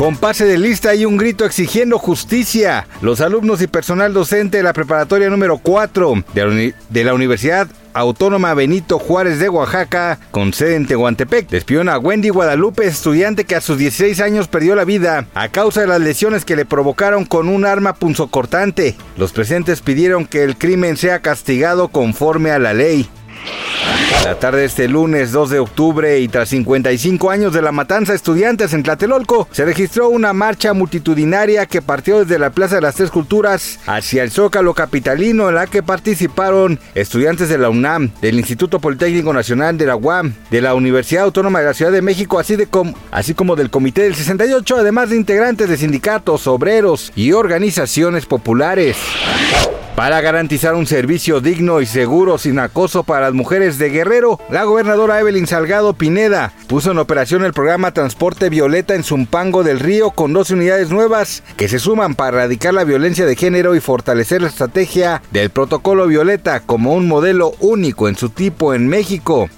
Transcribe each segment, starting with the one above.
Con pase de lista y un grito exigiendo justicia. Los alumnos y personal docente de la preparatoria número 4 de la, Universidad Autónoma Benito Juárez de Oaxaca, con sede en Tehuantepec, despidieron a Wendy Guadalupe, estudiante que a sus 16 años perdió la vida a causa de las lesiones que le provocaron con un arma punzocortante. Los presentes pidieron que el crimen sea castigado conforme a la ley. La tarde de este lunes 2 de octubre y tras 55 años de la matanza de estudiantes en Tlatelolco, se registró una marcha multitudinaria que partió desde la Plaza de las Tres Culturas hacia el Zócalo Capitalino en la que participaron estudiantes de la UNAM, del Instituto Politécnico Nacional de la UAM, de la Universidad Autónoma de la Ciudad de México, así, de com así como del Comité del 68, además de integrantes de sindicatos, obreros y organizaciones populares. Para garantizar un servicio digno y seguro sin acoso para las mujeres de Guerrero, la gobernadora Evelyn Salgado Pineda puso en operación el programa Transporte Violeta en Zumpango del Río con dos unidades nuevas que se suman para erradicar la violencia de género y fortalecer la estrategia del protocolo Violeta como un modelo único en su tipo en México.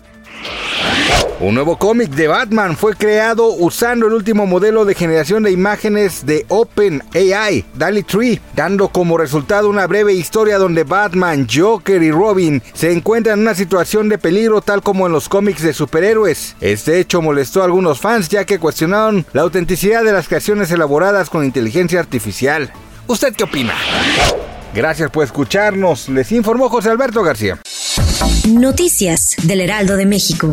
Un nuevo cómic de Batman fue creado usando el último modelo de generación de imágenes de OpenAI, DALI 3, dando como resultado una breve historia donde Batman, Joker y Robin se encuentran en una situación de peligro tal como en los cómics de superhéroes. Este hecho molestó a algunos fans ya que cuestionaron la autenticidad de las creaciones elaboradas con inteligencia artificial. ¿Usted qué opina? Gracias por escucharnos, les informó José Alberto García. Noticias del Heraldo de México.